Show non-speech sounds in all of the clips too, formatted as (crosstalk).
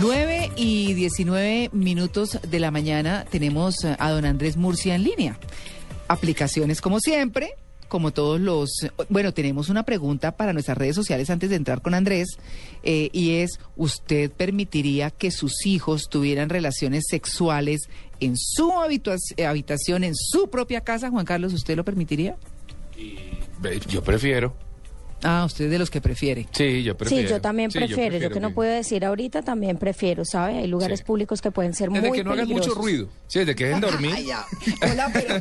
9 y 19 minutos de la mañana tenemos a don Andrés Murcia en línea. Aplicaciones como siempre, como todos los... Bueno, tenemos una pregunta para nuestras redes sociales antes de entrar con Andrés eh, y es, ¿usted permitiría que sus hijos tuvieran relaciones sexuales en su habitación, en su propia casa? Juan Carlos, ¿usted lo permitiría? Yo prefiero. Ah, usted es de los que prefiere. Sí, yo prefiero. Sí, yo también Sí, prefiero. Yo, que no puedo decir ahorita, también prefiero, ¿sabe? Hay lugares Sí. públicos que pueden ser Desde muy que no hagan mucho ruido. Sí, desde que dejen dormir. Hola, pero...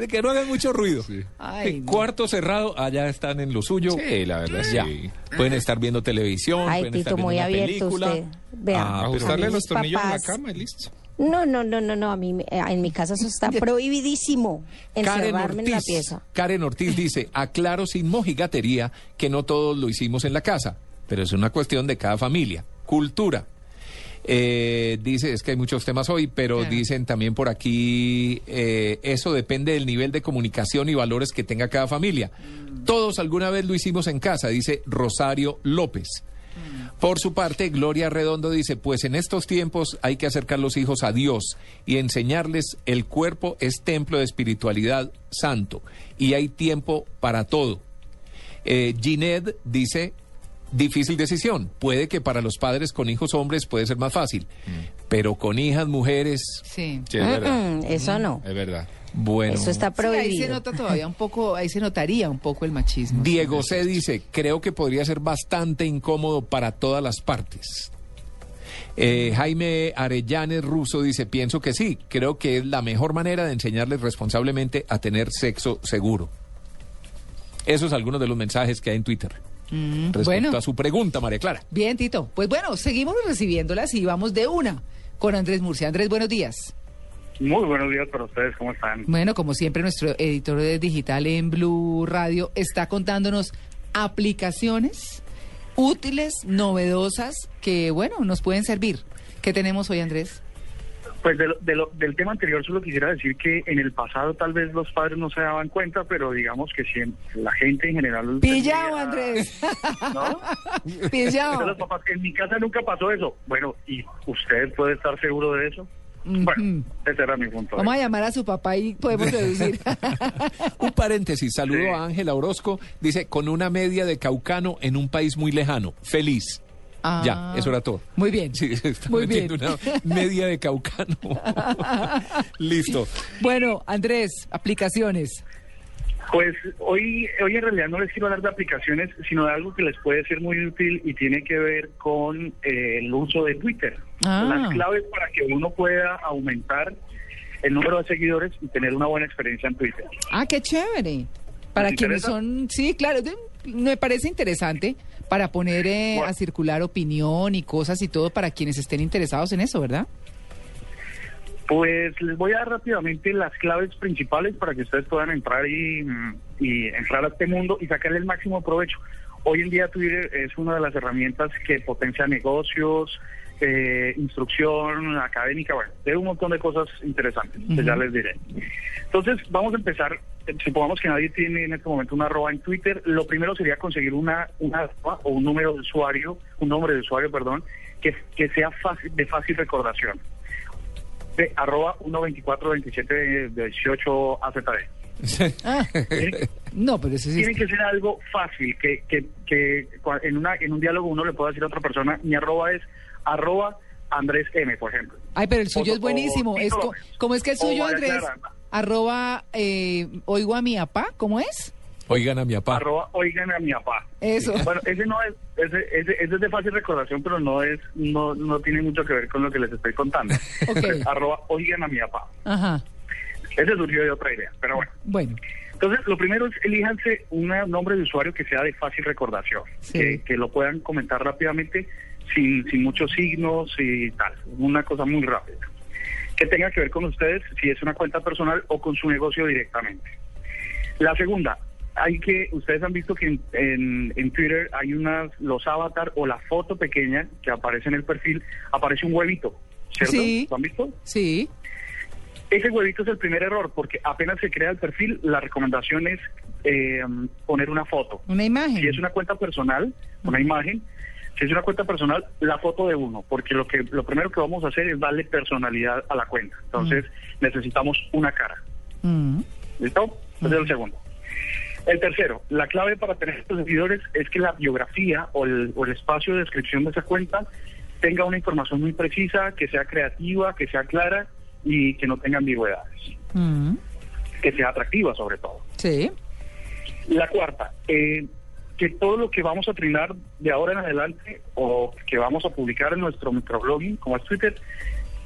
De que no hagan mucho ruido. Ay, no. Cuarto cerrado, allá están en lo suyo. Sí, la verdad, Ya. sí. Pueden estar viendo televisión, Ay, pueden Tito, estar viendo muy una abierto película. usted. Vea, Ah, Ajustarle los tornillos en la papás- cama y listo. No, no, no, no, no. A mí, me- eh, en mi casa eso está (laughs) prohibidísimo. Karen Encerrarme en la Ortiz, pieza. Karen Ortiz dice, aclaro sin mojigatería que no todos lo hicimos en la casa, pero es una cuestión de cada familia. Cultura. Eh, dice, es que hay muchos temas hoy, pero Claro. dicen también por aquí, eh, eso depende del nivel de comunicación y valores que tenga cada familia. Todos alguna vez lo hicimos en casa, dice Rosario López. Por su parte, Gloria Redondo dice, pues en estos tiempos hay que acercar los hijos a Dios y enseñarles el cuerpo es templo de espiritualidad santo y hay tiempo para todo. Eh, Ginette dice, difícil decisión. Puede que para los padres con hijos hombres puede ser más fácil, pero con hijas mujeres, Sí. Sí, es verdad. Mm, mm, eso no. Es verdad. bueno. Eso está Sí, ahí se prohibido. nota todavía un poco, ahí se notaría un poco el machismo. Diego C. dice, creo que podría ser bastante incómodo para todas las partes. Eh, Jaime Arellanes Russo dice, pienso que sí, creo que es la mejor manera de enseñarles responsablemente a tener sexo seguro. Esos son algunos de los mensajes que hay en Twitter. Respecto Mm, bueno. a su pregunta, María Clara. Bien, Tito. Pues bueno, seguimos recibiéndolas y vamos de una con Andrés Murcia. Andrés, buenos días. Muy buenos días para ustedes, ¿cómo están? Bueno, como siempre, nuestro editor de digital en Blue Radio está contándonos aplicaciones útiles, novedosas, que, bueno, nos pueden servir. ¿Qué tenemos hoy, Andrés? Pues de lo- de lo- del tema anterior solo quisiera decir que en el pasado tal vez los padres no se daban cuenta, pero digamos que siempre, la gente en general... Pillado, tendría- Andrés. ¿No? (laughs) Pillado. los papás, en mi casa nunca pasó eso. Bueno, ¿y usted puede estar seguro de eso? Bueno, ese era mi punto. Vamos a llamar a su papá y podemos (laughs) deducir. Un paréntesis, saludo Sí. a Ángela Orozco, dice, con una media de caucano en un país muy lejano, feliz. Ah, ya, eso era todo. Muy bien. Sí, (laughs) se está Muy bien. una media de caucano. (laughs) Listo. Bueno, Andrés, aplicaciones. Pues hoy, hoy en realidad no les quiero hablar de aplicaciones, sino de algo que les puede ser muy útil y tiene que ver con eh, el uso de Twitter. Ah. Las claves para que uno pueda aumentar el número de seguidores y tener una buena experiencia en Twitter. Ah, qué chévere. Para ¿Les quienes interesa? son, sí, claro, me parece interesante para poner eh, Bueno. a circular opinión y cosas y todo para quienes estén interesados en eso, ¿verdad? Pues les voy a dar rápidamente las claves principales para que ustedes puedan entrar y, y entrar a este mundo y sacarle el máximo provecho. Hoy en día Twitter es una de las herramientas que potencia negocios, eh, instrucción académica, bueno, de un montón de cosas interesantes, que ya les diré. Entonces, vamos a empezar. Supongamos que nadie tiene en este momento una arroba en Twitter. Lo primero sería conseguir una, una arroba o un número de usuario, un nombre de usuario, perdón, que, que sea fácil, de fácil recordación de arroba 1242718 AZD. Ah, (laughs) no, pero eso sí. Tiene que ser algo fácil, que, que, que en, una, en un diálogo uno le pueda decir a otra persona, mi arroba es arroba Andrés M, por ejemplo. Ay, pero el suyo o- es buenísimo. o Es co- ¿Cómo es que el suyo, Andrés? Clara. Arroba, eh, oigo a mi papá, ¿cómo es? Oigan a mi papá. Arroba oigan a mi papá. Eso. Bueno, ese no es, ese, ese, ese es de fácil recordación, pero no es, no, no tiene mucho que ver con lo que les estoy contando. (laughs) Ok. arroba oigan a mi papá. Ajá. Ese surgió de otra idea, pero bueno. Bueno, Entonces, lo primero es elíjanse un nombre de usuario que sea de fácil recordación, Sí. que, que lo puedan comentar rápidamente sin, sin muchos signos y tal, una cosa muy rápida. Que tenga que ver con ustedes si es una cuenta personal o con su negocio directamente. La segunda, hay que, ustedes han visto que en, en- en Twitter hay unas, los avatar o la foto pequeña que aparece en el perfil, aparece un huevito, ¿cierto? Sí. ¿Lo han visto? sí. Ese huevito es el primer error, porque apenas se crea el perfil, la recomendación es eh, poner una foto. Una imagen. Si es una cuenta personal, una imagen, si es una cuenta personal, la foto de uno, porque lo que lo primero que vamos a hacer es darle personalidad a la cuenta. Entonces, necesitamos una cara. Mm. ¿Listo? Ese es el segundo. El tercero, la clave para tener estos seguidores es que la biografía o el, o el espacio de descripción de esa cuenta tenga una información muy precisa, que sea creativa, que sea clara y que no tenga ambigüedades, Mm. que sea atractiva sobre todo. Sí. La cuarta, eh, que todo lo que vamos a trinar de ahora en adelante o que vamos a publicar en nuestro microblogging, como es Twitter,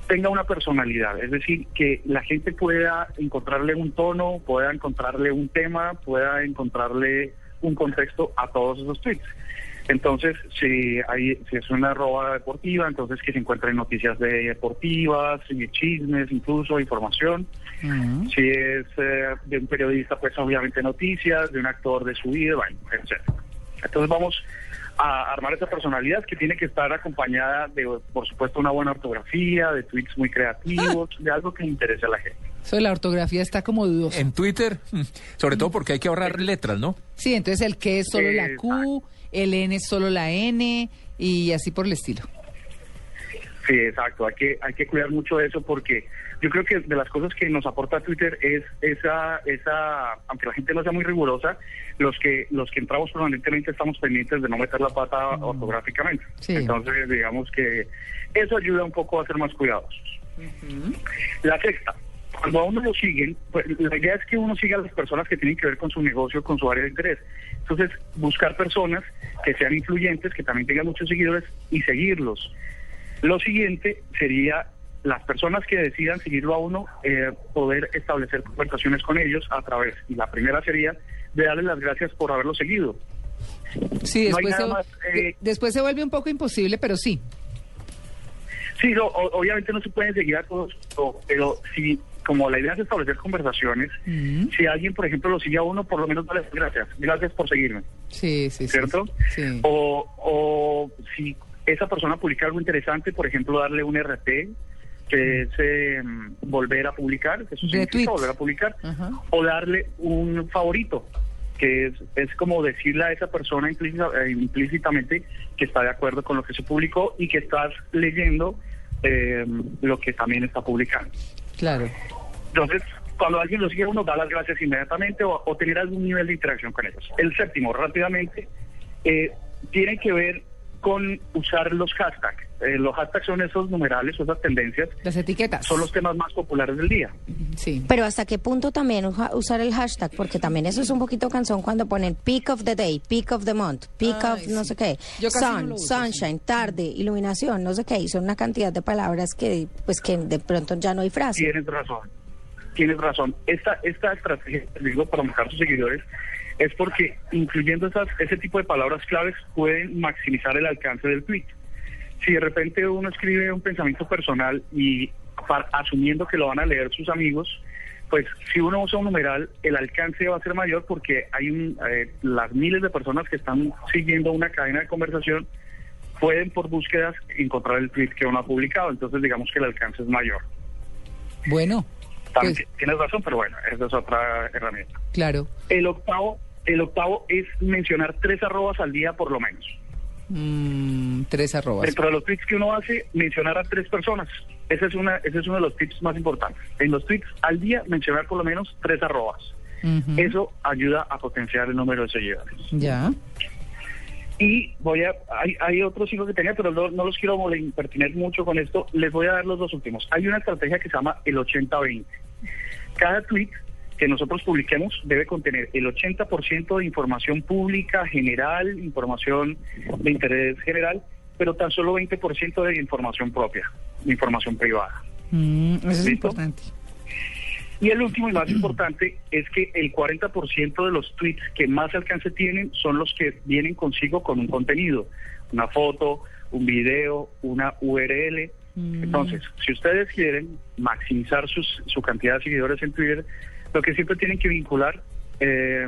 tenga una personalidad, es decir, que la gente pueda encontrarle un tono, pueda encontrarle un tema, pueda encontrarle un contexto a todos esos tweets. Entonces, si, hay, si es una arroba deportiva, entonces que se encuentren noticias de deportivas, y chismes, incluso información. Si es eh, de un periodista, pues obviamente noticias, de un actor de su vida, bueno, etc. Entonces vamos a armar esa personalidad que tiene que estar acompañada de, por supuesto, una buena ortografía, de tweets muy creativos, de algo que interese a la gente. Eso de la ortografía está como dudoso. En Twitter, mm, sobre todo porque hay que ahorrar letras, ¿no? Sí, entonces el que es solo la Q, el N es solo la N y así por el estilo. Sí, exacto. Hay que hay que cuidar mucho eso porque yo creo que de las cosas que nos aporta Twitter es esa esa aunque la gente no sea muy rigurosa, los que los que entramos permanentemente estamos pendientes de no meter la pata ortográficamente. Sí. Entonces, digamos que eso ayuda un poco a ser más cuidadosos. La sexta, cuando a uno lo siguen, pues la idea es que uno siga a las personas que tienen que ver con su negocio, con su área de interés. Entonces, buscar personas que sean influyentes, que también tengan muchos seguidores y seguirlos. Lo siguiente sería las personas que decidan seguirlo a uno, eh, poder establecer conversaciones con ellos a través, y la primera sería de darles las gracias por haberlo seguido. Sí, después, se, más, eh, de- después se vuelve un poco imposible, pero sí. Sí, no, obviamente no se pueden seguir a todos, pero si, como la idea es establecer conversaciones, si alguien, por ejemplo, lo sigue a uno, por lo menos dale gracias. Gracias por seguirme, Sí, sí, sí. ¿cierto? Sí. O, o si esa persona publica algo interesante, por ejemplo, darle un RT, que es eh, volver a publicar, que eso significa volver a publicar, o darle un favorito, que es, es como decirle a esa persona implícita- eh, implícitamente que está de acuerdo con lo que se publicó y que estás leyendo eh, lo que también está publicando. Claro. Entonces, cuando alguien lo sigue, uno da las gracias inmediatamente o, o tener algún nivel de interacción con ellos. El séptimo, rápidamente, eh, tiene que ver con usar los hashtags. Eh, los hashtags son esos numerales esas tendencias, Las etiquetas. son los temas más populares del día. Sí. Pero hasta qué punto también usar el hashtag, porque también eso es un poquito cansón cuando ponen peak of the day, peak of the month, peak Ay, of no sé qué, Yo casi no sun, lo uso, sunshine, tarde, iluminación, no sé qué, y son una cantidad de palabras que pues que de pronto ya no hay frase. Tienes razón. Tienes razón. Esta, esta estrategia, digo, para manejar sus seguidores, es porque incluyendo ese tipo de palabras claves pueden maximizar el alcance del tweet. Si de repente uno escribe un pensamiento personal y pa- asumiendo que lo van a leer sus amigos, pues si uno usa un numeral, el alcance va a ser mayor porque hay eh, las miles de personas que están siguiendo una cadena de conversación pueden por búsquedas encontrar el tweet que uno ha publicado. Entonces digamos que el alcance es mayor. Bueno, También pues, tienes razón, pero bueno, esa es otra herramienta. claro. El octavo, el octavo es mencionar tres arrobas al día por lo menos. Mm, tres arrobas. Dentro de los tweets que uno hace, mencionar a tres personas. Ese es, una, ese es uno de los tips más importantes. En los tweets al día, mencionar por lo menos tres arrobas. Eso ayuda a potenciar el número de seguidores. Ya. Y voy a, hay, hay otros hijos que tenía, pero no, no los quiero impertinar mucho con esto. Les voy a dar los dos últimos. Hay una estrategia que se llama el 80-20. Cada tweet que nosotros publiquemos debe contener el 80% de información pública, general, información de interés general, pero tan solo 20% de información propia, información privada. Mm, eso es importante. Y el último y más importante es que el 40% de los tweets que más alcance tienen son los que vienen consigo con un contenido, una foto, un video, una URL. Entonces, si ustedes quieren maximizar sus, su cantidad de seguidores en Twitter, lo que siempre tienen que vincular eh,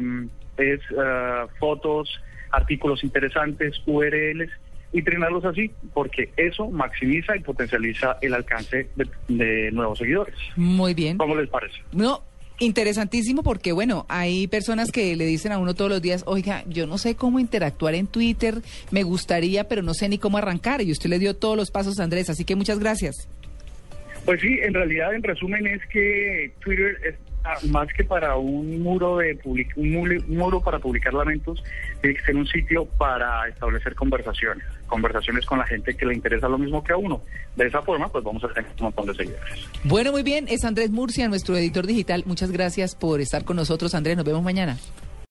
es eh, fotos, artículos interesantes, URLs y entrenarlos así, porque eso maximiza y potencializa el alcance de, de nuevos seguidores. Muy bien. ¿Cómo les parece? No, interesantísimo porque, bueno, hay personas que le dicen a uno todos los días, oiga, yo no sé cómo interactuar en Twitter, me gustaría, pero no sé ni cómo arrancar. Y usted le dio todos los pasos a Andrés, así que muchas gracias. Pues sí, en realidad, en resumen, es que Twitter es más que para un muro de public- un muro para publicar lamentos, tiene que ser un sitio para establecer conversaciones, conversaciones con la gente que le interesa lo mismo que a uno. De esa forma, pues vamos a tener un montón de seguidores. Bueno, muy bien, es Andrés Murcia, nuestro editor digital. Muchas gracias por estar con nosotros, Andrés. Nos vemos mañana.